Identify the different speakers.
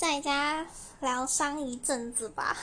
Speaker 1: 在家疗伤一阵子吧。